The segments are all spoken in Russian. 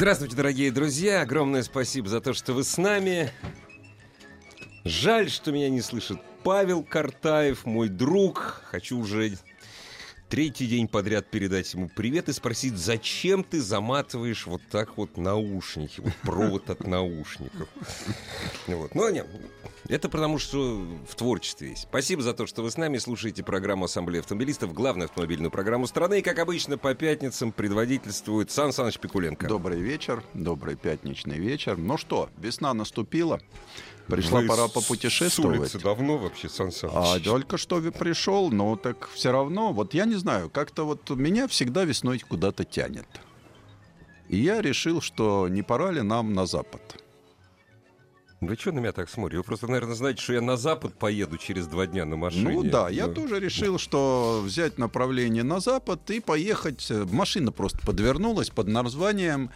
Здравствуйте, дорогие друзья. Огромное спасибо за то, что вы с нами. Жаль, что меня не слышит Павел Картаев, мой друг. Хочу уже третий день подряд передать ему привет и спросить, зачем ты заматываешь вот так вот наушники, вот провод от наушников. Вот. Но нет, это потому, что в творчестве есть. Спасибо за то, что вы с нами слушаете программу Ассамблеи автомобилистов, главную автомобильную программу страны. И, как обычно, по пятницам предводительствует Сан Саныч Пикуленко. Добрый вечер, добрый пятничный вечер. Ну что, весна наступила. Пришла Вы пора попутешествовать. С улицы давно вообще, Сан Саныч? А только что пришел, но так все равно, вот я не знаю, как-то вот меня всегда весной куда-то тянет. И я решил, что не пора ли нам на запад. Вы что на меня так смотрите? Вы просто, наверное, знаете, что я на запад поеду через два дня на машине. Ну да, я Ну, тоже решил, что взять направление на запад и поехать. э, Машина просто подвернулась под названием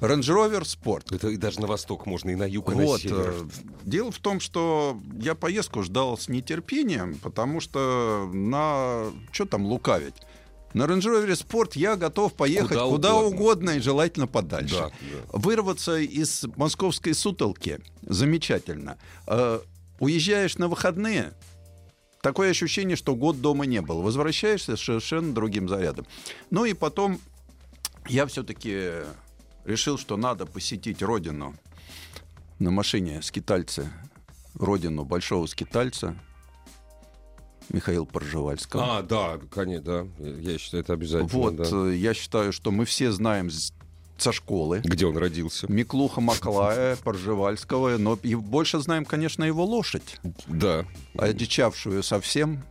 Range Rover Sport. Это и даже на восток можно, и на юг, и на Вот. север. э, Дело в том, что я поездку ждал с нетерпением, потому что на... Что там лукавить? На Range Rover Sport я готов поехать Куда куда, угодно. угодно. и желательно подальше. Да, Вырваться из московской сутолки замечательно. Э, уезжаешь на выходные, такое ощущение, что год дома не был. Возвращаешься с совершенно другим зарядом. Ну и потом я все-таки решил, что надо посетить родину на машине скитальца, родину большого скитальца Михаила Поржевальского. А, да, конечно, да. Я считаю, это обязательно. вот, да. э, я считаю, что мы все знаем со школы. Где он родился? Миклуха Маклая, Поржевальского, но и больше знаем, конечно, его лошадь, Да. одичавшую совсем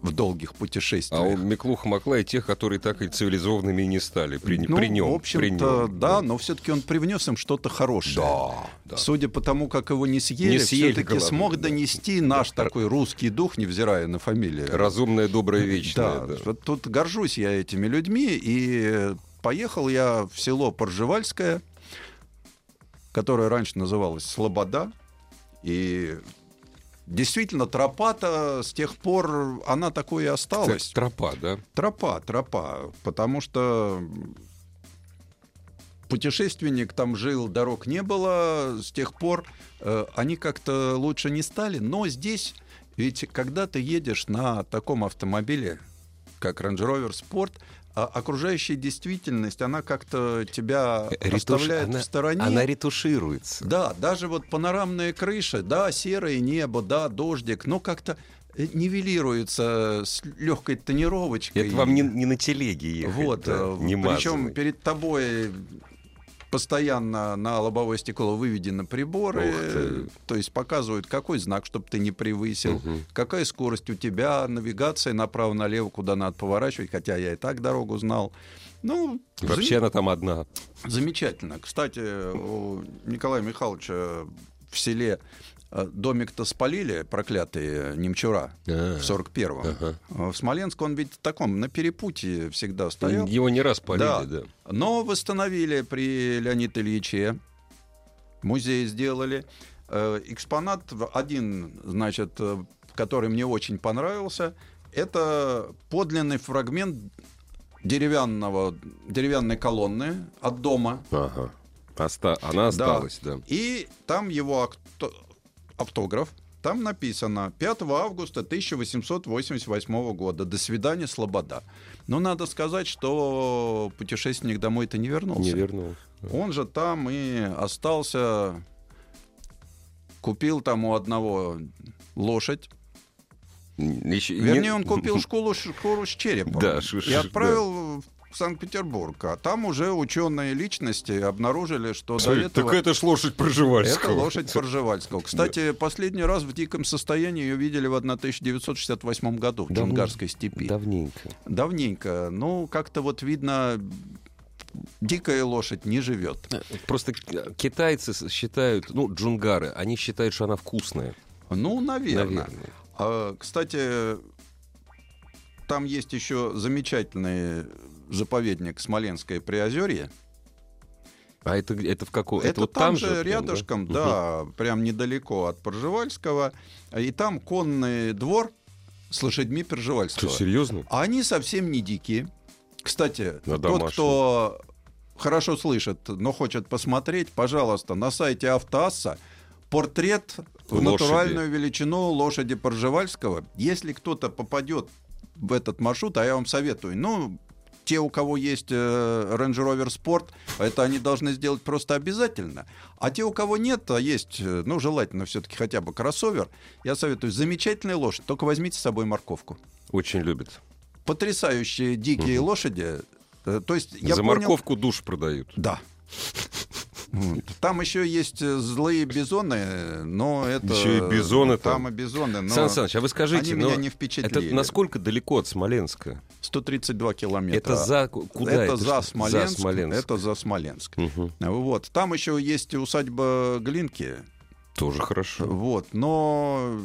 в долгих А путешествиях. он Миклуха Маклай тех, которые так и цивилизованными не стали. При, ну, при нем. в общем-то, нем, да, но все-таки он привнес им что-то хорошее. Да, да. Судя по тому, как его не съели, Не съели, все-таки главное, смог да. донести наш такой русский дух, невзирая на фамилию. Разумное, доброе, вечное. Да, да. вот тут горжусь я этими людьми, и поехал я в село Поржевальское, которое раньше называлось Слобода, и действительно тропа-то с тех пор она такой и осталась. Кстати, Тропа, да? Тропа, тропа, потому что путешественник там жил, дорог не было, с тех пор э, они как-то лучше не стали, но здесь ведь когда ты едешь на таком автомобиле, как Range Rover Sport, окружающая действительность, она как-то тебя Ретуш- оставляет она- в стороне. Она ретушируется. Да, даже вот панорамные крыши, да, серое небо, да, дождик, но как-то э, нивелируется с легкой тонировочкой. Это вам не, не на телеге ехать. Вот, да, э, не причем перед тобой постоянно на лобовое стекло выведены приборы, то есть показывают, какой знак, чтобы ты не превысил, Мгм. какая скорость у тебя, навигация направо-налево, куда надо поворачивать, хотя я и так дорогу знал. Ну, Вообще она там одна. Замечательно. Кстати, у Николая Михайловича в селе домик-то спалили, проклятые немчура, А, в 41-м. ага. А В Смоленск он ведь в таком, на перепутье всегда стоял. Его не раз полили, Да. да. Но восстановили при Леониде Ильиче. Музей сделали. Э, Экспонат один, значит, э, который мне очень понравился, это подлинный фрагмент деревянного, деревянной колонны от дома. Ага. Оста- Она осталась, да. И там его автограф. Там написано 5 августа 1888 года. До свидания, Слобода. Но надо сказать, что путешественник домой-то не вернулся. Не вернулся. Он же там и остался, купил там у одного лошадь. Еще- Вернее, не- он купил школу, шкуру с черепом Да, ш- и отправил в Санкт-Петербург. А там уже ученые личности обнаружили, что до Смотри, этого... Так это ж лошадь Пржевальского. Это лошадь Поржевальского. Кстати, последний раз в диком состоянии ее видели в 1968 году в Давно- Джунгарской степи. Давненько. Давненько. Ну, как-то вот видно, дикая лошадь не живет. Просто китайцы считают, ну, джунгары, они считают, что она вкусная. Ну, наверное. Наверное. А, кстати, там есть еще замечательный заповедник Смоленское Приозерье. А это, это в каком? Это, вот там, же же прям, рядышком, Мгм. да, прям недалеко от Пржевальского. И там конный двор с лошадьми Что, Пржевальского. серьезно? А они совсем не дикие. Кстати, На тот, домашнем. кто хорошо слышит, но хочет посмотреть, пожалуйста, на сайте Автоасса портрет в Лошади. натуральную величину лошади Пржевальского. Если кто-то попадет в этот маршрут, а я вам советую, ну, те, у кого есть э, Range Rover Sport, это они должны сделать просто обязательно. А те, у кого нет, а есть, э, ну, желательно все-таки хотя бы кроссовер, я советую, замечательная лошадь, только возьмите с собой морковку Очень любят. потрясающие дикие лошади. Э, То есть я За понял- морковку душ продают. Да. Там еще есть э, злые бизоны, но это... Еще и бизоны там. там. и бизоны, но Сан Саныч, а вы скажите, они меня не впечатлили. это насколько далеко от Смоленска? 132 километра. Это за куда это, это? за? Смоленск, За Смоленск. Это за Смоленск. Мгм. Вот. Там еще есть усадьба Глинки. Тоже хорошо. Вот. Но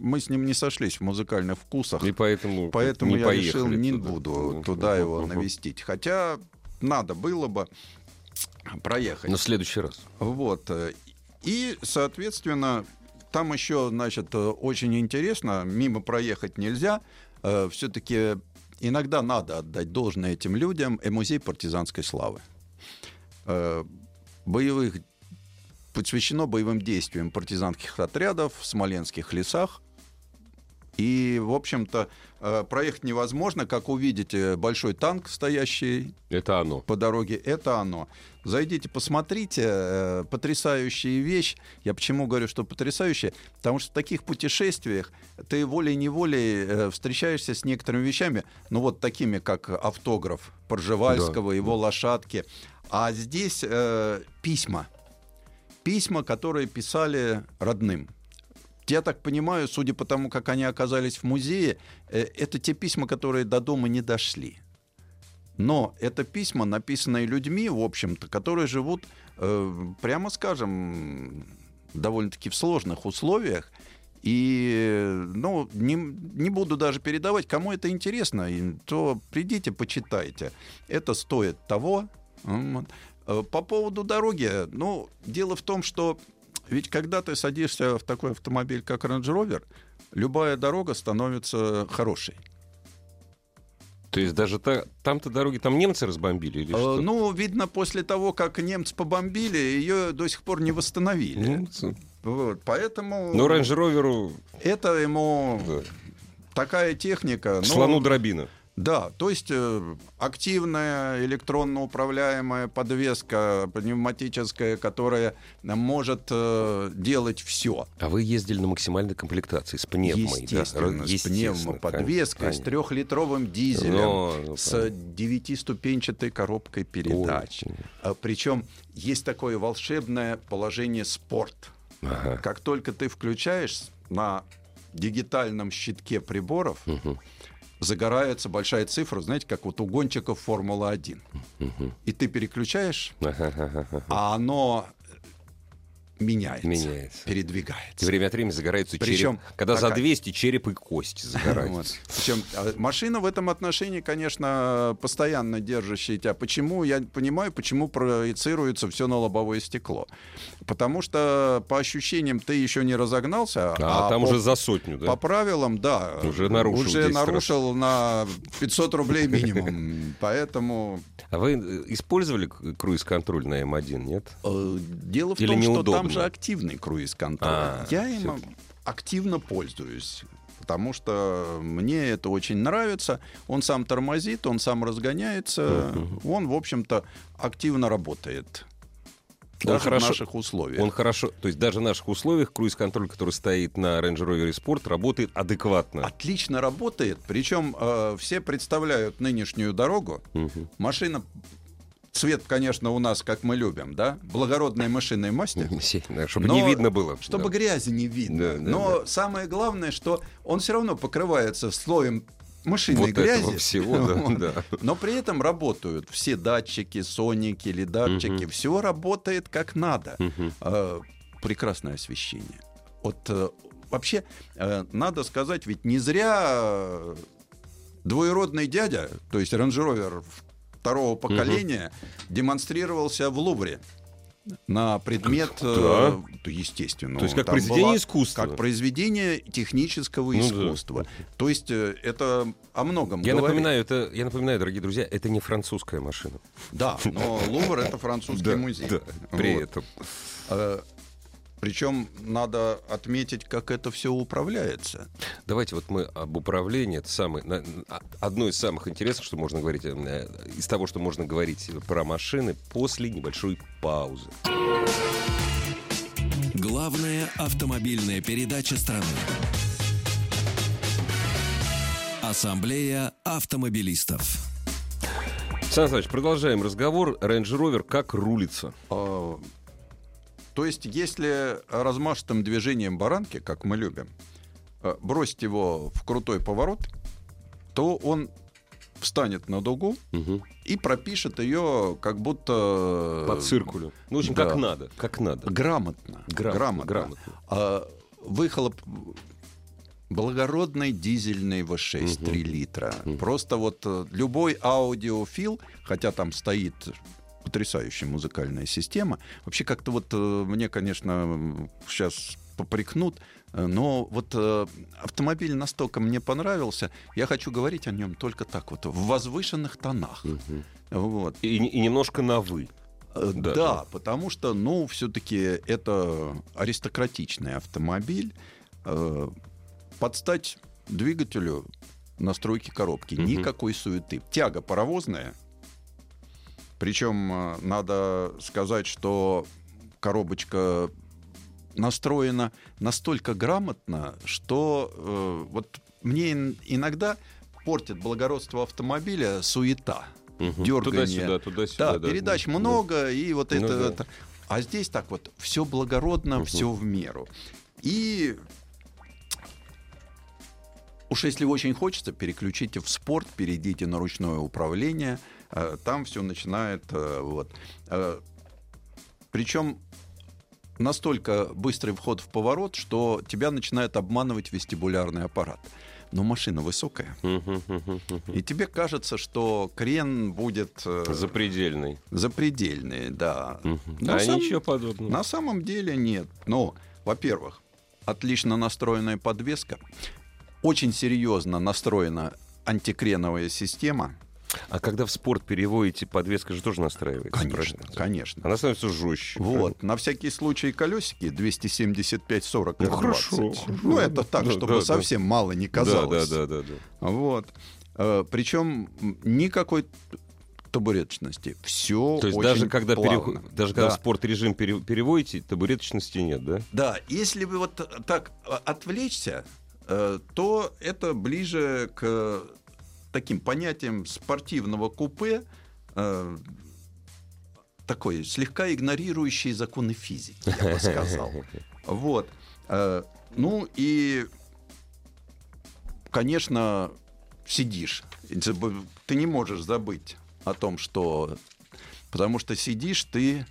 мы с ним не сошлись в музыкальных вкусах. И поэтому, Поэтому не я решил, не туда. буду туда его навестить. Хотя надо было бы проехать. В следующий раз. Вот. э, И, соответственно, там еще, значит, э, очень интересно, мимо проехать нельзя. Все-таки иногда надо отдать должное этим людям и музей партизанской славы. Э, Боевых посвящено боевым действиям партизанских отрядов в смоленских лесах. И, в общем-то, э, проехать невозможно, как увидите большой танк, стоящий Это оно. по дороге, это оно. Зайдите, посмотрите, э, потрясающая вещь. Я почему говорю, что потрясающая? Потому что в таких путешествиях ты волей-неволей э, встречаешься с некоторыми вещами, ну вот такими, как автограф Поржевальского, Да, его лошадки. А здесь э, письма. Письма, которые писали родным. Я так понимаю, судя по тому, как они оказались в музее, э, это те письма, которые до дома не дошли. Но это письма, написанные людьми, в общем-то, которые живут, э, прямо скажем, довольно-таки в сложных условиях. И, ну, не, не буду даже передавать, кому это интересно, то придите, почитайте. Это стоит того. Э, По поводу дороги, ну, дело в том, что ведь когда ты садишься в такой автомобиль, как Range Rover, любая дорога становится хорошей. То есть даже та- там-то дороги, там немцы разбомбили или Э, что? Ну, видно, после того, как немцы побомбили, ее до сих пор не восстановили. Немцы. Вот, поэтому Ну, Range Rover, это ему да. такая техника. ну, слону дробина. Да, то есть э, активная электронно управляемая подвеска пневматическая, которая может э, делать все. А вы ездили на максимальной комплектации с пневмой, да? Естественно, с Естественно, пневмоподвеской, с конечно. трехлитровым дизелем, Ну, ну, с понятно. девятиступенчатой коробкой передач. Очень. Причем есть такое волшебное положение спорт. Ага. Как только ты включаешь на дигитальном щитке приборов, Мгм. Загорается большая цифра, знаете, как вот у гонщиков Формула-1. Мгм. И ты переключаешь, а оно меняется, Меняется. И передвигается. время от времени загорается Причем череп. Когда за такая- 200 череп и кость Вот. загораются. Причем а, машина в этом отношении, конечно, постоянно держащая тебя. Почему? Я понимаю, почему проецируется все на лобовое стекло. Потому что по ощущениям ты еще не разогнался, А, там по, уже за сотню, да? по правилам, да, Уже нарушил уже 10 раз. нарушил на 500 рублей минимум. Поэтому А вы э, использовали круиз-контроль на М1, нет? э, дело в Или том, что неудобно? Там же активный круиз-контроль. А, Я им активно пользуюсь. Потому что мне это очень нравится. Он сам тормозит, он сам разгоняется. Он, в общем-то, активно работает. Он Даже хорошо- в наших условиях. Он хорошо, то есть даже в наших условиях круиз-контроль, который стоит на Range Rover Sport, работает адекватно. Отлично работает. Причем э, все представляют нынешнюю дорогу. Мгм. Машина, цвет, конечно, у нас, как мы любим, да, благородной машинной масти. Чтобы не видно было. Чтобы грязи не видно. Но самое главное, что он все равно покрывается слоем мышиной вот грязи. всего, да, Вот. да. Но при этом работают все датчики, соники, лидарчики. Все работает как надо. Э, Прекрасное освещение. Вот э, вообще э, надо сказать, ведь не зря э, двоюродный дядя, то есть Range Rover второго поколения, демонстрировался в Лувре на предмет, э, то, естественно, То есть как произведение была- искусства. как произведение технического Ну да. искусства. То есть э, это о многом Я говорит. напоминаю, это, я напоминаю, дорогие друзья, это не французская машина. Да, но Лувр это французский музей. Да, при этом. Причем надо отметить, как это все управляется. Давайте вот мы об управлении. Это самое, на- а- одно из самых интересных, что можно говорить, э, из того, что можно говорить про машины после небольшой паузы. Главная автомобильная передача страны. Ассамблея автомобилистов. Сан Саныч, продолжаем разговор. Range Rover как рулится? То есть, если размашистым движением баранки, как мы любим, э, бросить его в крутой поворот, то он встанет на дугу Мгм. и пропишет ее как будто... По циркулю. Ну, в общем, да. как надо. Как надо. Грамотно. Грамотно, грамотно. А, выхлоп благородный дизельный V6 Мгм. 3 литра. Мгм. Просто вот э, любой аудиофил, хотя там стоит потрясающая музыкальная система, вообще как-то вот э, мне, конечно, сейчас попрекнут, э, но вот э, автомобиль настолько мне понравился, я хочу говорить о нем только так вот, в возвышенных тонах. Мгм. Вот. И, и немножко на «вы». Да. Да, потому что, ну, все-таки это аристократичный автомобиль. э, Под стать двигателю настройки коробки. Мгм. Никакой суеты. Тяга паровозная. Причем э, надо сказать, что коробочка настроена настолько грамотно, что э, вот мне ин- иногда портит благородство автомобиля суета. Мгм. Дёрганье. Туда-сюда, туда-сюда. Да, передач много, и вот Ну это, да. это- А здесь так вот, все благородно, Мгм. все в меру. И уж если очень хочется, переключите в спорт, перейдите на ручное управление, там все начинает э, вот. Причем настолько быстрый вход в поворот, что тебя начинает обманывать вестибулярный аппарат. Но машина высокая. И тебе кажется, что крен будет э, Запредельный. запредельный, да. На а самом- ничего подобного. На самом деле нет. Ну, во-первых, отлично настроенная подвеска, очень серьезно настроена антикреновая система. А когда в спорт переводите, подвеска же тоже настраивается. Конечно, правильно? конечно. Она становится жестче. Вот, на всякий случай колесики 275-40 Ну, R20. хорошо, Ну, это так, Да, чтобы да, да. совсем мало не казалось. Да, да, да, да. да. Вот. Причем никакой табуреточности. Все То есть очень даже когда, плавно. переход- даже когда Да. в спорт-режим пере- переводите, табуреточности нет, да? Да, если вы вот так а, отвлечься, э, то это ближе к таким понятиям спортивного купе, э, такой слегка игнорирующий законы физики, я бы сказал. Вот. Э, Ну и, конечно, сидишь. Ты не можешь забыть о том, что... Потому что сидишь ты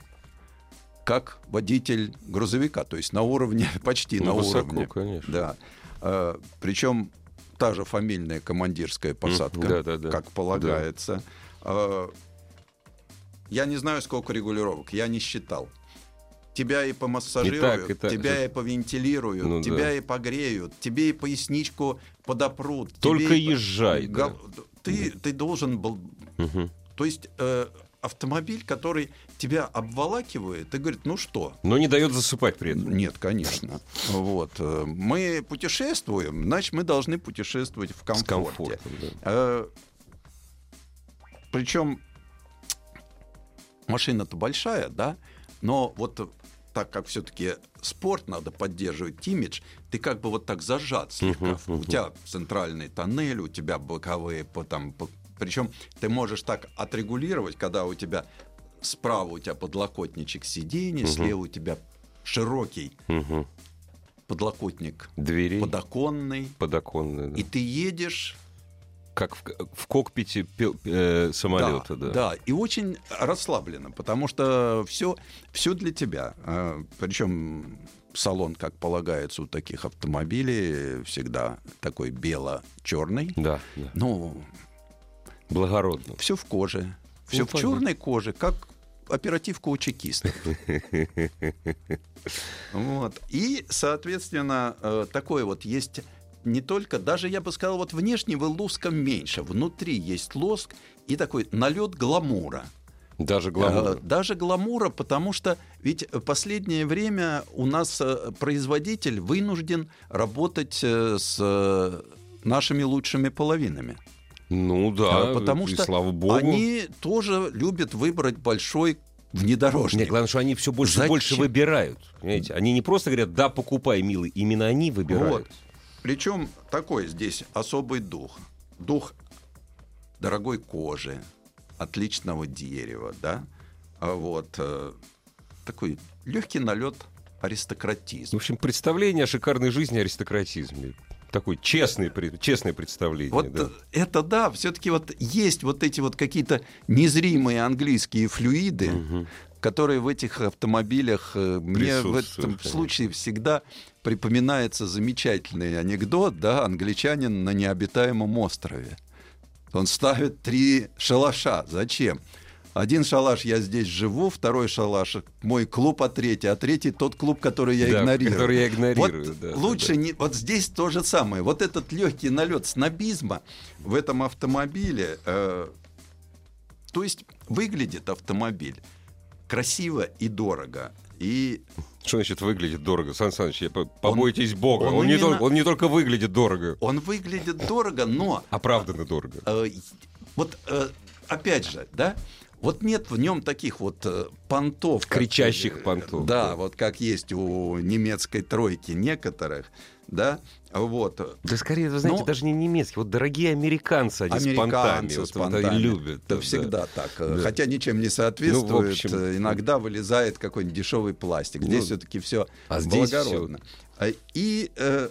как водитель грузовика, то есть на уровне, почти Ну, на высоко, уровне. конечно. Да. Э, Причем та же фамильная командирская посадка, да-да-да. как полагается. Э, Я не знаю, сколько регулировок, я не считал. Тебя и помассажируют, И так, и так. тебя и повентилируют, Ну тебя да. и погреют, тебе и поясничку подопрут. Только тебе и- езжай, да. Гол- Ты, ты должен был... Мгм. То есть э, автомобиль, который тебя обволакивает и говорит, ну что, Но не дает засыпать при этом. нет, конечно. Вот. Мы путешествуем, значит, мы должны путешествовать в комфорте. да. Э, Причем машина-то большая, да, но вот так как все-таки спорт надо поддерживать, имидж, ты как бы вот так зажат слегка. Мгм, У тебя центральный тоннель, у тебя боковые, по- там, причем ты можешь так отрегулировать, когда у тебя справа у тебя подлокотничек сиденья, Мгм. слева у тебя широкий Мгм. подлокотник Двери подоконный, подоконные. да. и ты едешь Как в, в кокпите пил- э, самолета, да. Да, и очень расслабленно, потому что все, все для тебя. Причем салон, как полагается у таких автомобилей, всегда такой бело-черный. Да, да. Ну, Благородно. все в коже. Все Ну, в понятно. черной коже, как оперативка у чекистов. Вот. И, соответственно, э, такое вот есть не только, даже я бы сказал, вот внешнего лоска меньше, внутри есть лоск и такой налет гламура. Даже Э, гламур. Даже гламура, потому что ведь последнее время у нас э, производитель вынужден работать с нашими лучшими половинами. Ну да, А, потому и что слава богу. Они тоже любят выбрать большой внедорожник. Нет, главное, что они все больше и Зачем? больше выбирают. Понимаете? Они не просто говорят, да, покупай, милый. Именно они выбирают. Вот. Причем такой здесь особый дух. Дух дорогой кожи, отличного дерева, да. А Вот э, такой легкий налет В аристократизма. общем, представление о шикарной жизни аристократизме. Такое честное, пред- честное представление. Вот да. это да, все-таки вот есть вот эти вот какие-то незримые английские флюиды, Мгм. которые в этих автомобилях э, мне в этом конечно. случае всегда припоминается замечательный анекдот, да, англичанин на необитаемом острове. Он ставит три шалаша. Зачем? Один шалаш я здесь живу, второй шалаш мой клуб, а третий, а третий тот клуб, который я Да, игнорирую. который я игнорирую, Вот да, лучше да. не. Вот здесь то же самое. Вот этот легкий налет снобизма в этом автомобиле. э, то есть выглядит автомобиль красиво и дорого. И Что значит выглядит дорого? Сан Саныч, побойтесь Бога. Он, он не именно- только, он не только выглядит дорого, он выглядит дорого, но оправданно дорого. э, вот э, опять же, да, вот нет в нем таких вот э, понтов. как, Кричащих э, понтов, Да, да. вот как есть у немецкой тройки некоторых, да, вот. Да скорее, вы знаете, Но- даже не немецкие. Вот дорогие американцы, они с понтами. Американцы Вот с вот понтами. любят. Да, да. всегда так. э, Да. Хотя ничем не соответствует. Ну, общем, Иногда вылезает какой-нибудь дешевый пластик. Здесь Ну, все-таки все а благородно. А, И э,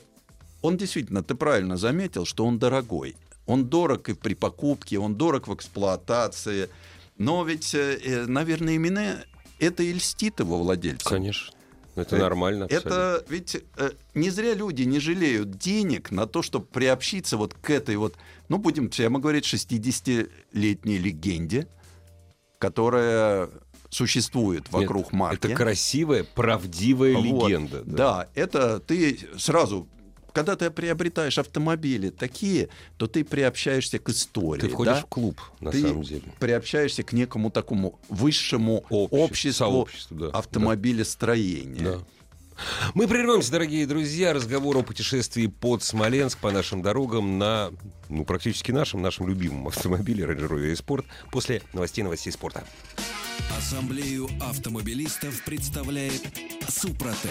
он действительно, ты правильно заметил, что он дорогой. Он дорог и при покупке, он дорог в эксплуатации. Но ведь, э, э, наверное, именно это и льстит его владельцу. Конечно. Это Э, нормально. абсолютно. Это ведь э, не зря люди не жалеют денег на то, чтобы приобщиться вот к этой вот, ну, будем прямо говорить, 60-летней легенде, которая существует Нет, вокруг марки. Это красивая, правдивая Вот. легенда. Да. это ты сразу, когда ты приобретаешь автомобили такие, то ты приобщаешься к истории. Ты входишь да? в клуб, на Ты самом деле. приобщаешься к некому такому высшему Обществу, обществу да, автомобилестроения. Да. Мы прервемся, дорогие друзья. Разговор о путешествии под Смоленск по нашим дорогам на, ну, практически нашем, нашем любимом автомобиле Range Rover Sport после новостей новостей спорта. Ассамблею автомобилистов представляет Супротек.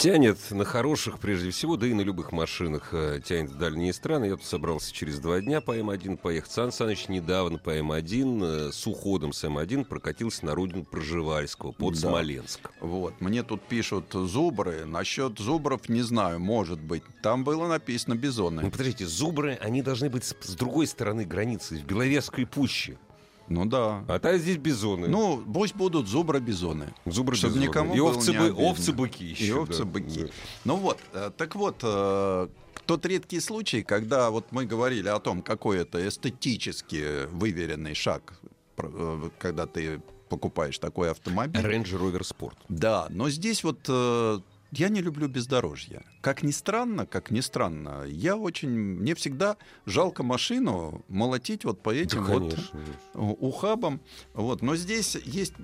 Тянет на хороших, прежде всего, да и на любых машинах. э, Тянет в дальние страны. Я тут собрался через два дня по М1 поехать. Сан Саныч недавно по М1 э, с уходом с М1 прокатился на родину Проживальского под Да. Смоленск. Вот, мне тут пишут зубры. Насчет зубров не знаю, может быть. Там было написано Ну, бизоны. подождите, зубры, они должны быть с, с другой стороны границы, в Беловежской пуще. Ну да. А та здесь бизоны. Ну, пусть будут зубры-бизоны. зубры чтоб бизоны. никому И овцы, не бы- овцы-быки еще. И да. овцы-быки. Да. Ну вот, э, так вот, э, тот редкий случай, когда вот мы говорили о том, какой это эстетически выверенный шаг, э, когда ты покупаешь такой автомобиль. Range Rover Sport. Да, но здесь вот э, я не люблю бездорожье. Как ни странно, как ни странно, я очень, мне всегда жалко машину молотить вот по этим Да, вот конечно. ухабам. Вот. Но здесь есть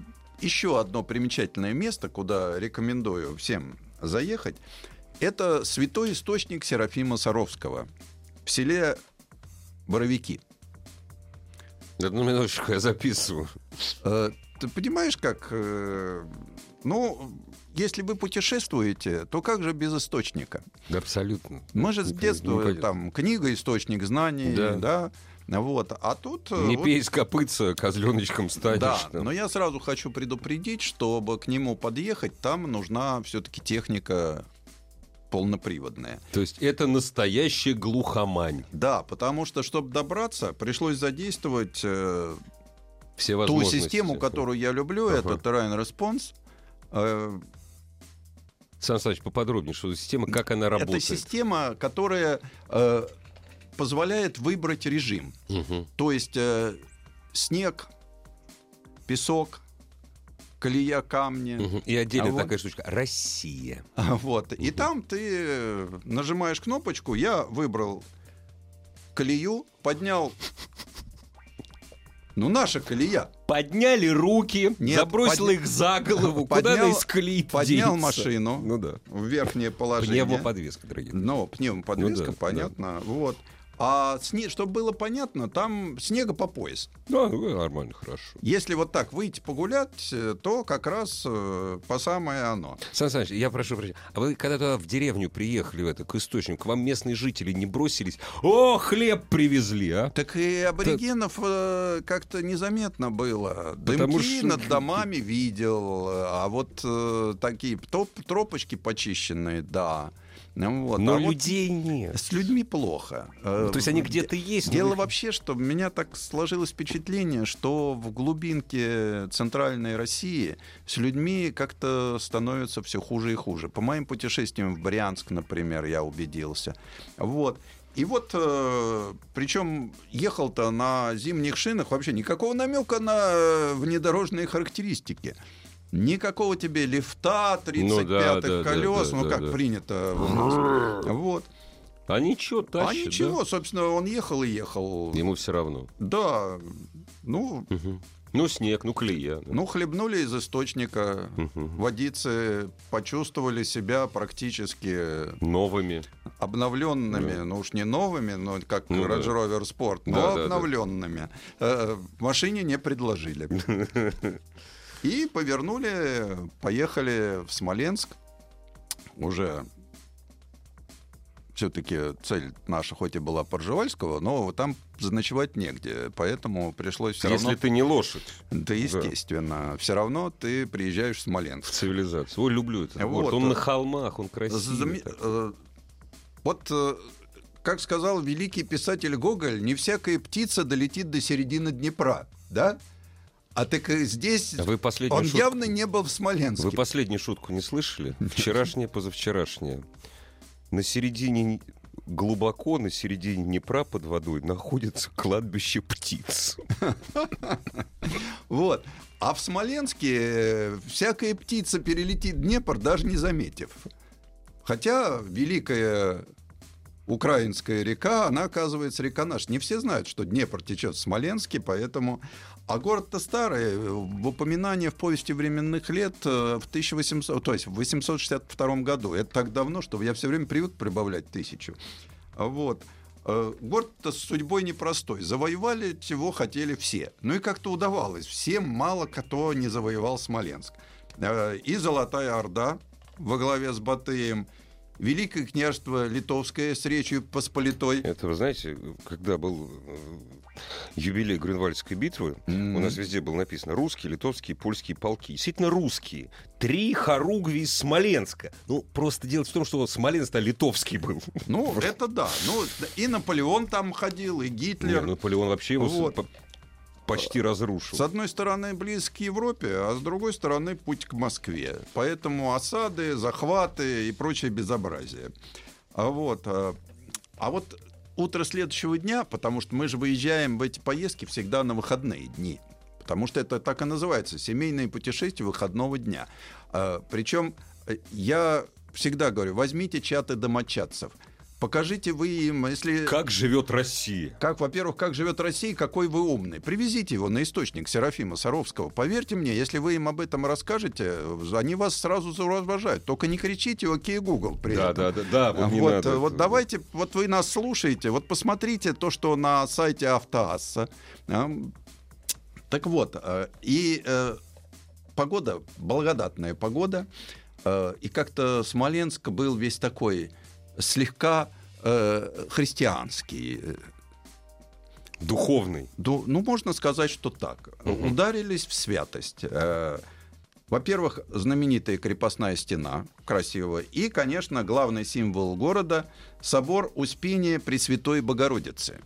еще одно примечательное место, куда рекомендую всем заехать. Это святой источник Серафима Саровского в селе Боровики. Одну минуточку, я записываю. Э, ты понимаешь, как... ну, если вы путешествуете, то как же без источника? Абсолютно. Мы же с детства там книга источник знаний, Да. да. Вот, а тут э, Не вот- пей из копытца, козленочком станешь. Да, там. но я сразу хочу предупредить, чтобы к нему подъехать, там нужна все-таки техника полноприводная. То есть это настоящая глухомань. Да, потому что, чтобы добраться, пришлось задействовать э, Все ту систему, которую я люблю, Ага. это Terrain Response. Э, Сан Саныч, поподробнее, что за система, как она работает. это система, которая э, позволяет выбрать режим. Мгм. То есть э, снег, песок, колея камни. Мгм. И отдельно А вот- такая штучка. Россия. Вот. И там ты э, нажимаешь кнопочку, я выбрал колею, поднял. Ну, наша колея. Подняли руки, Нет, забросил подня- их за голову. Куда Поднял- она из колеи поднял денется? машину. Ну да. В верхнее положение. Пневмоподвеска, дорогие. Ну, пневмоподвеска, Ну да, понятно. Вот. А сне... чтобы было понятно, там снега по пояс. Да, ну, нормально, хорошо. Если вот так выйти погулять, э, то как раз э, по самое оно. Сан Саныч, я прошу прощения. А вы когда туда в деревню приехали, в это, к источнику, к вам местные жители не бросились? О, хлеб привезли, а? Так и аборигенов э, как-то незаметно было. Потому Дымки что- над домами видел, а вот э, такие топ- тропочки почищенные, да. Ну Вот. Но А вот людей нет. с людьми плохо. Э, Ну, то есть они где-то есть. Дело их- вообще, что у меня так сложилось впечатление, что в глубинке центральной России с людьми как-то становится все хуже и хуже. По моим путешествиям в Брянск, например, я убедился. Вот. И вот, э, причем ехал-то на зимних шинах, вообще никакого намека на э, внедорожные характеристики. Никакого тебе лифта, 35-х Ну да, да, колес, да, ну да, как да. принято у нас. Вот. А ничего, тащат, А ничего, собственно, он ехал и ехал. да? Ему все равно. Да, ну. Ну, снег, ну, клея. да. ну, хлебнули из источника, Мгм. водицы почувствовали себя практически Новыми. обновленными, Да. ну уж не новыми, но как Ну да. Range Rover Sport, но Да, да, да. обновленными. Э, В машине не предложили. И повернули, поехали в Смоленск. Уже все-таки цель наша хоть и была Поржевальского, но там заночевать негде, поэтому пришлось все Если равно... ты не лошадь Да, естественно. Все равно ты приезжаешь в в Смоленск. цивилизацию. Ой, люблю этот Вот. город. Он на холмах, он красивый. Так. э, Вот, э, как сказал великий писатель Гоголь, не всякая птица долетит до середины Днепра, да? А так здесь вы он шутку- явно не был в Смоленске. Вы последнюю шутку не слышали? Вчерашняя, позавчерашняя. На середине, глубоко на середине Днепра под водой находится кладбище птиц. Вот. А в Смоленске э, всякая птица перелетит Днепр, даже не заметив. Хотя великая украинская река, она оказывается река наша. Не все знают, что Днепр течет в Смоленске, поэтому... А город-то старый. В упоминании в повести временных лет э, в 1800, то есть в 862 году. Это так давно, что я все время привык прибавлять тысячу. Вот. Э, Город-то с судьбой непростой. Завоевали его хотели все. Ну и как-то удавалось. Всем мало кто не завоевал Смоленск. Э, И Золотая Орда во главе с Батыем, Великое княжество Литовское с Речью Посполитой. Это, вы знаете, когда был э, юбилей Грюнвальдской битвы, М. у нас везде было написано русские, литовские, польские полки. Действительно русские. Три хоругви из Смоленска. Ну, просто дело в том, что Смоленск-то литовский был. Ну, это да. Ну, и Наполеон там ходил, и Не, Гитлер. Наполеон вообще его Вот. По- почти разрушил. С одной стороны, близ Европе, а с другой стороны, путь к Москве. Поэтому осады, захваты и прочее безобразие. А вот, а, а вот утро следующего дня, потому что мы же выезжаем в эти поездки всегда на выходные дни. Потому что это так и называется семейное путешествие выходного дня. А, Причем э, я всегда говорю, возьмите чаты домочадцев. Покажите вы им, если... Как живет Россия? Как, во-первых, как живет Россия, какой вы умный. Привезите его на источник Серафима Саровского. Поверьте мне, если вы им об этом расскажете, они вас сразу зауважают. Только не кричите «Окей, Google» при Да, этом. да, да, да, вот не вот, надо. вот давайте, вот вы нас слушаете, вот посмотрите то, что на сайте Автоасса. Ам, Так вот, э, и э, погода, благодатная погода. Э, и как-то Смоленск был весь такой слегка э, христианский. Духовный. Ду, ну, можно сказать, что так. Угу. Ударились в святость. Э, во-первых, знаменитая крепостная стена, красивая. И, конечно, главный символ города – собор Успения Пресвятой Богородицы.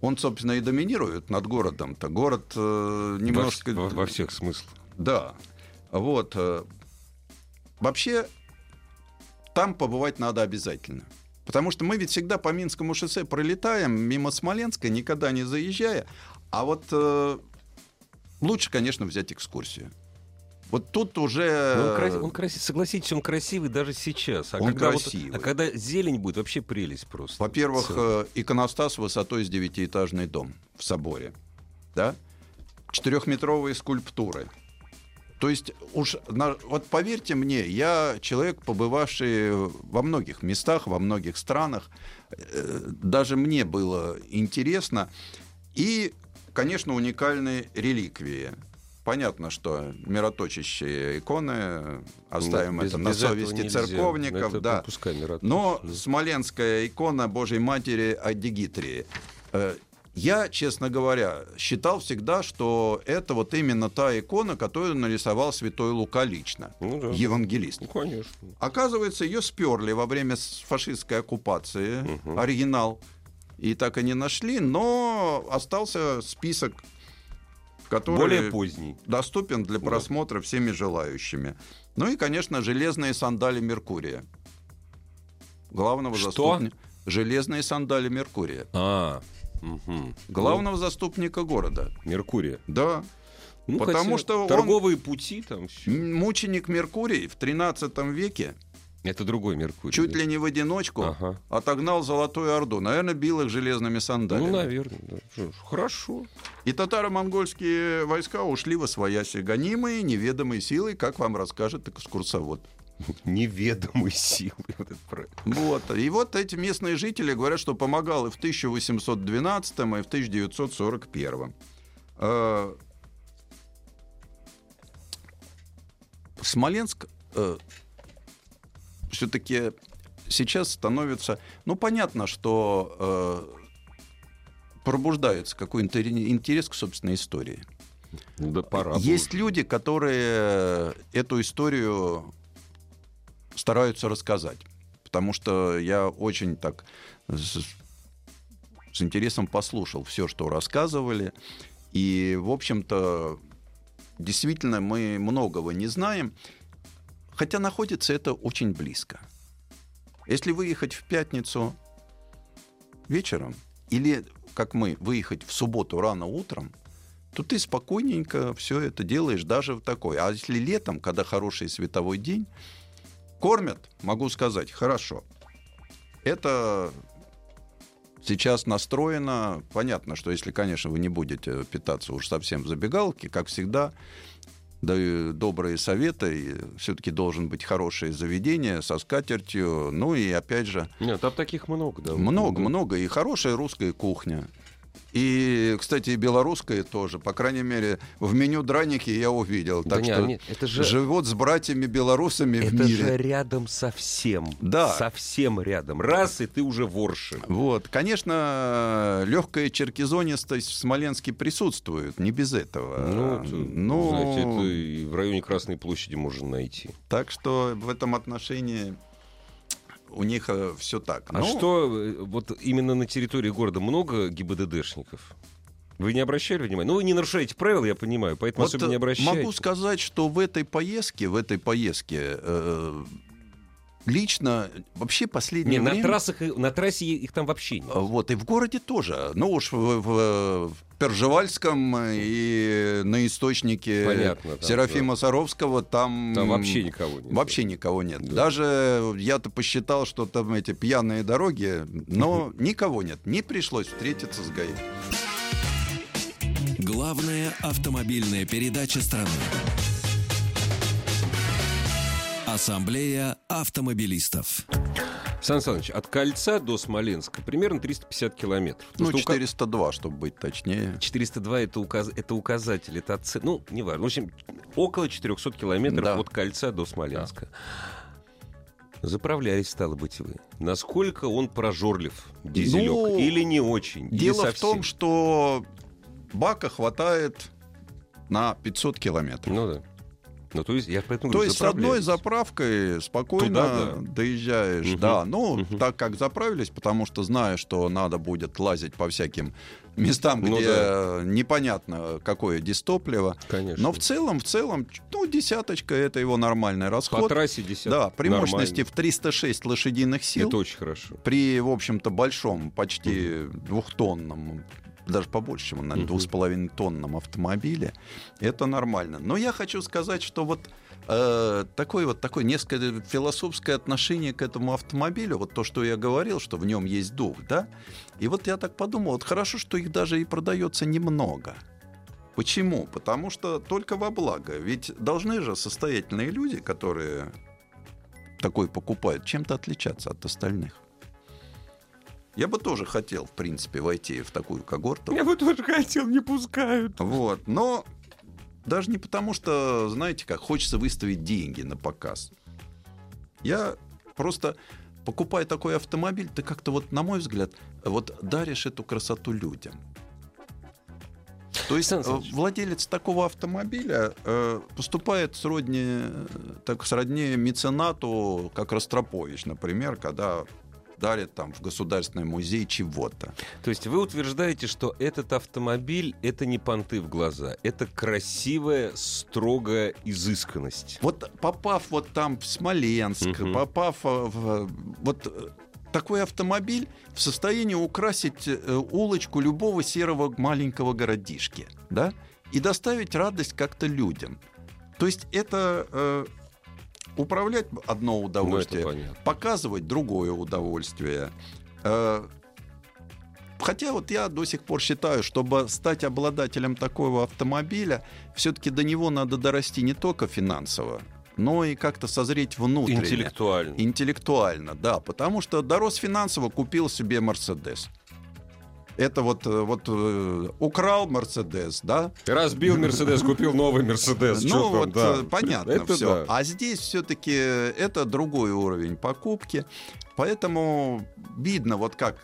Он, собственно, и доминирует над городом-то. Город э, немножко... Во, во всех смыслах. Да. Вот. Э, вообще, там побывать надо обязательно. Потому что мы ведь всегда по Минскому шоссе пролетаем мимо Смоленска, никогда не заезжая. А вот э, Лучше, конечно, взять экскурсию. Вот тут уже... Он, крас... он красивый, согласитесь, он красивый даже сейчас. А он когда красивый. Вот... А когда зелень будет, вообще прелесть просто. Во-первых, Все. Э, иконостас высотой с девятиэтажный дом в соборе. Да? Четырехметровые скульптуры. То есть уж, на, вот поверьте мне, я человек, побывавший во многих местах, во многих странах, э, даже мне было интересно. И Конечно, уникальные реликвии. Понятно, что мироточащие иконы, оставим без, это на совести церковников, да. Но смоленская икона Божьей Матери Адигитрии. Я, честно говоря, считал всегда, что это вот именно та икона, которую нарисовал святой Лука лично, ну, да. евангелист. Ну, конечно. Оказывается, ее сперли во время фашистской оккупации, угу. оригинал и так и не нашли, но остался список, который более поздний, доступен для просмотра да. всеми желающими. Ну и, конечно, железные сандали Меркурия. Главного Что? заступника. Железные сандали Меркурия. А, угу. Главного ну, заступника города. Меркурия. Да. Ну, Потому что торговые он, пути там. Все. Мученик Меркурий в 13 веке это другой Меркурий. Чуть ли не в одиночку ага. отогнал Золотую Орду. Наверное, бил их железными сандалиями. Ну, наверное. Да. Хорошо. И татаро-монгольские войска ушли во свояси, гонимые неведомой силой, как вам расскажет экскурсовод. Неведомой силой. Вот. И вот эти местные жители говорят, что помогал и в 1812, и в 1941. А, Смоленск э, все-таки сейчас становится... Ну, понятно, что э, пробуждается какой-то интерес к собственной истории. Да пора. Есть будет. люди, которые эту историю стараются рассказать. Потому что я очень так с, с интересом послушал все, что рассказывали. И, в общем-то, действительно, мы многого не знаем. Хотя находится это очень близко. Если выехать в пятницу вечером или, как мы, выехать в субботу рано утром, то ты спокойненько все это делаешь даже в такой. А если летом, когда хороший световой день, кормят, могу сказать, хорошо. Это сейчас настроено. Понятно, что если, конечно, вы не будете питаться уж совсем в забегалке, как всегда, даю добрые советы. Все-таки должен быть хорошее заведение со скатертью. Ну и опять же... Нет, там таких много, да. Много, много. И хорошая русская кухня. И, кстати, белорусская тоже. По крайней мере, в меню драники я увидел. Да так нет, что нет, это же... живут с братьями белорусами это в мире. Это же рядом совсем. Да. Совсем рядом. Раз, и ты уже воршин. Вот. Конечно, легкая черкизонистость в Смоленске присутствует. Не без этого. Ну, это, ну... знаете, это и в районе Красной площади можно найти. Так что в этом отношении у них э, все так. А ну, что э, вот именно на территории города много ГИБДДшников? Вы не обращали внимания? Ну, вы не нарушаете правила, я понимаю, поэтому вот особенно не обращаете. Могу сказать, что в этой поездке, в этой поездке э, лично вообще последнее не, время... на трассах, на трассе их там вообще нет. Вот, и в городе тоже. Ну уж в, в, в Пержевальском и на источнике Понятно, там, Серафима да. Саровского там... Там вообще никого нет. Вообще никого нет. Да. Даже я-то посчитал, что там эти пьяные дороги, но никого нет. Не пришлось встретиться с ГАИ. Главная автомобильная передача страны. Ассамблея автомобилистов. Сан Саныч, от Кольца до Смоленска примерно 350 километров. Ну, Потому что ука- 402, чтобы быть точнее. 402 это, указ... это указатель, это оце... ну, не важно. В общем, около 400 километров Да. от Кольца до Смоленска. Заправлялись, стало быть, вы. Насколько он прожорлив, дизелек, Ну, или не очень? Дело в том, что бака хватает на 500 километров. Ну да. Ну, то есть, я поэтому То говорю, есть с одной заправкой спокойно Туда, да. доезжаешь. Мгм. Да, ну, Мгм. так как заправились, потому что знаю, что надо будет лазить по всяким местам, Ну где да. непонятно, какое дистопливо. Конечно. Но в целом, в целом, ну, десяточка — это его нормальный По расход. трассе 10. Да, при Нормально. мощности в 306 лошадиных сил. Это очень хорошо. при, в общем-то, большом, почти двухтонном, даже побольше, чем, Мгм. двух с половиной тонном автомобиле, это нормально. Но я хочу сказать, что вот э, такое вот такое несколько философское отношение к этому автомобилю, вот то, что я говорил, что в нем есть дух, да, и вот я так подумал, вот хорошо, что их даже и продается немного. Почему? Потому что только во благо. Ведь должны же состоятельные люди, которые такой покупают, чем-то отличаться от остальных. Я бы тоже хотел, в принципе, войти в такую когорту. бы тоже хотел, не пускают. Вот. Но даже не потому, что, знаете, как хочется выставить деньги на показ. Я просто покупая такой автомобиль, ты как-то вот, на мой взгляд, вот даришь эту красоту людям. То есть э, владелец такого автомобиля э, поступает сродни, э, так сродни меценату, как Ростропович, например, когда дарит там в государственный музей чего-то. То есть вы утверждаете, что этот автомобиль — это не понты в глаза, это красивая, строгая изысканность. Вот попав вот там в Смоленск, Мгм. попав э, в... Вот э, такой автомобиль в состоянии украсить э, улочку любого серого маленького городишки, да, и доставить радость как-то людям. То есть это э, управлять одно Ну, удовольствие, понятно. показывать другое удовольствие. Э, Хотя вот я до сих пор считаю, чтобы стать обладателем такого автомобиля, все-таки до него надо дорасти не только финансово, но и как-то созреть внутренне. Интеллектуально. Интеллектуально, да. Потому что дорос финансово, купил себе Мерседес. Это вот, э, вот э, украл Мерседес, да, Разбил Мерседес, купил новый Мерседес. ну вот да. э, понятно Это все. да. А здесь все-таки это другой уровень покупки, поэтому видно вот как.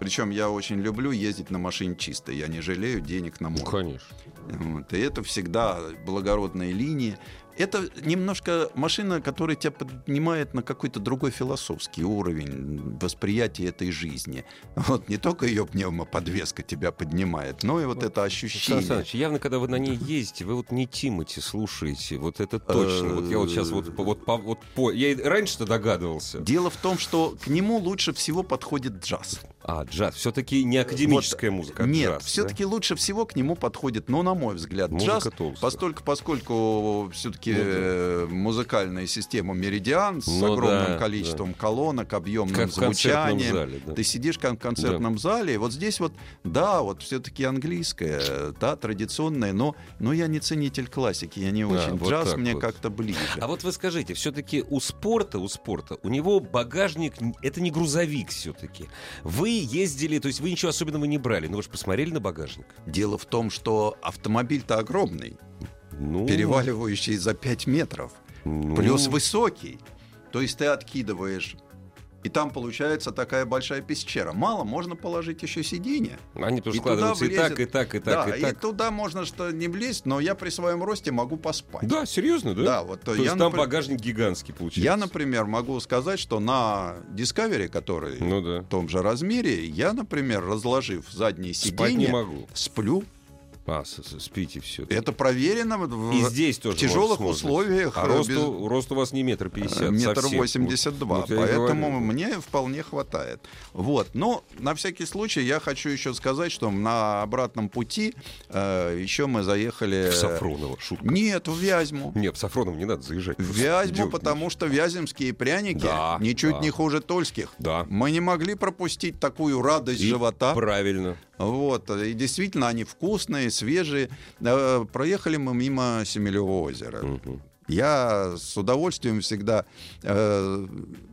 Причем я очень люблю ездить на машине чистой, я не жалею денег на Ну, море. конечно. Вот, и это всегда благородные линии. Это немножко машина, которая тебя поднимает на какой-то другой философский уровень восприятия этой жизни. Вот не только ее пневмоподвеска тебя поднимает, но и вот это Сан ощущение. Саныч, явно, когда вы на ней ездите, вы вот не Тимати слушаете. Вот это точно. Вот я вот сейчас вот, вот, по- вот по... Я раньше-то догадывался. Дело в том, что к нему лучше всего подходит джаз. А, джаз. Все-таки не академическая музыка, а Нет, джаз, да? все-таки лучше всего к нему подходит, ну, на мой взгляд, Музыка джаз, Толстого. постольку, поскольку все-таки Ну да. музыкальная система Меридиан с Ну огромным да, количеством колонок, объемным Как звучанием. зале, да. Ты сидишь как в концертном зале, и вот здесь вот, да, вот все-таки английская, да, традиционная, но, но я не ценитель классики, я не очень. вот Джаз мне вот. как-то ближе. А вот вы скажите, все-таки у спорта, у спорта, у него багажник, это не грузовик все-таки. Вы ездили, то есть вы ничего особенного не брали, но вы же посмотрели на багажник. Дело в том, что автомобиль-то огромный, Ну, переваливающий за 5 метров. ну, плюс высокий. То есть ты откидываешь, и там получается такая большая пещера. Мало, можно положить еще сиденье. Они тоже и туда складываются и влезет- так, и так, и так, да, и так. туда можно что не влезть, но я при своем росте могу поспать. Да, серьезно, да? Да, вот То я, есть там напр- багажник гигантский получается. я, например, могу сказать, что на Discovery, который Ну да. в том же размере, я, например, разложив задние Спать не сиденья, могу. сплю. А, спите все. Это проверено в, И здесь тоже тяжелых условиях. А э, рост, без- у- рост у вас не метр пятьдесят Метр совсем. восемьдесят два, Вот- поэтому говорю. мне вполне хватает. Вот, но на всякий случай я хочу еще сказать, что на обратном пути э, еще мы заехали. В Сафроново, шутка. Нет, в Вязьму. Нет, в Сафроново не надо заезжать. В Вязьму, Делать потому что вяземские пряники Да, ничуть да. не хуже тольских. Да. Мы не могли пропустить такую радость И живота. Правильно. Вот, и действительно они вкусные, свежие. Э, Проехали мы мимо Семилевого озера. Я с удовольствием всегда... Э,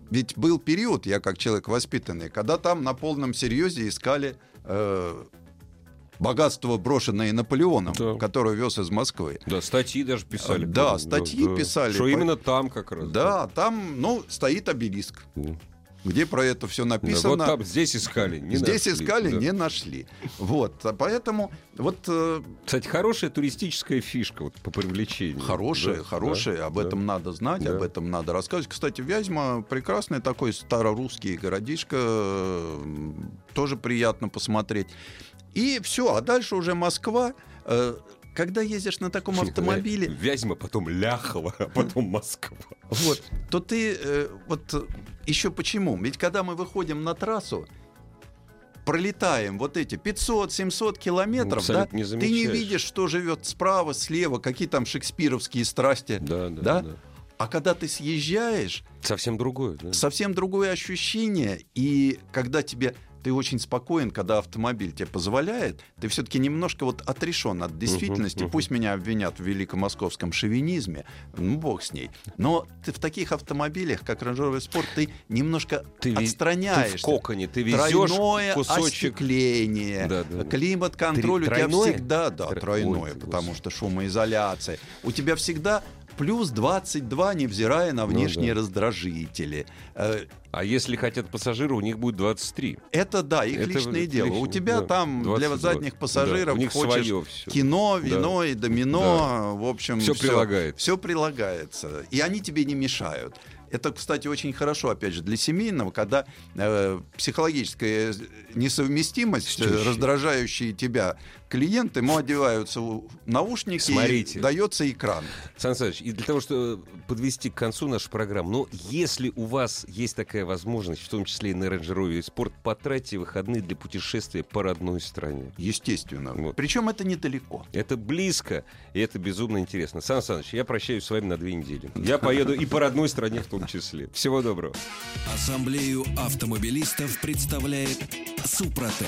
ведь был период, я как человек воспитанный, когда там на полном серьезе искали э, богатство, брошенное Наполеоном, Да. которое вез из Москвы. Да, статьи даже писали. Да, статьи писали. Что именно там как раз. Да, там, ну, стоит обелиск, Да. Где про это все Да, написано. Вот там здесь искали. не Здесь нашли, искали, да. не нашли. Вот, а поэтому вот э, Кстати, хорошая туристическая фишка вот, по привлечению. хорошее, Да, хорошее, да, об да. этом надо знать, Да. об этом надо рассказывать. Кстати, Вязьма прекрасный такой старорусский городишко, э, тоже приятно посмотреть. И все, а дальше уже Москва. Когда ездишь на таком автомобиле, Вязьма, потом Ляхова, а потом Москва. вот, то ты э, вот еще почему? Ведь когда мы выходим на трассу, пролетаем вот эти 500-700 километров, да, не ты не видишь, что живет справа, слева, какие там шекспировские страсти. Да, да, Да? да. А когда ты съезжаешь, Совсем другое. да. совсем другое ощущение. И когда тебе ты очень спокоен, когда автомобиль тебе позволяет, ты все-таки немножко вот отрешен от действительности. мгм. Пусть меня обвинят в великомосковском шовинизме, ну бог с ней. Но ты в таких автомобилях, как Rover Sport, ты немножко Ты, ве- ты отстраняешься. в коконе, ты везешь Тройное кусочек. остекление, Да, да, да. климат-контроль Три- у тебя тройное? всегда, да, Тро- тройное, Ой, потому господи. что шумоизоляция. У тебя всегда плюс 22, невзирая на Ну внешние да. раздражители. Э, А если хотят пассажиры, у них будет 23. Это да, их Это личное дело. У лично, тебя да, там для 22. задних пассажиров Да, у них хочешь свое всё. кино, вино и домино, в общем, Всё прилагается. Все прилагается, и они тебе не мешают. Это, кстати, очень хорошо, опять же, для семейного, когда э, психологическая несовместимость, э, Тещей. раздражающие тебя клиент, ему одеваются у- наушники, Смотрите. и дается экран. Сан Саныч, и для того, чтобы подвести к концу нашу программу, ну, если у вас есть такая возможность, в том числе и на Range Rover Sport, потратьте выходные для путешествия по родной стране. Естественно. Вот. Причем это недалеко. Это близко, и это безумно интересно. Сан Саныч, я прощаюсь с вами на две недели. Я поеду и по родной стране в том числе. Всего доброго. Ассамблею автомобилистов представляет Супротек.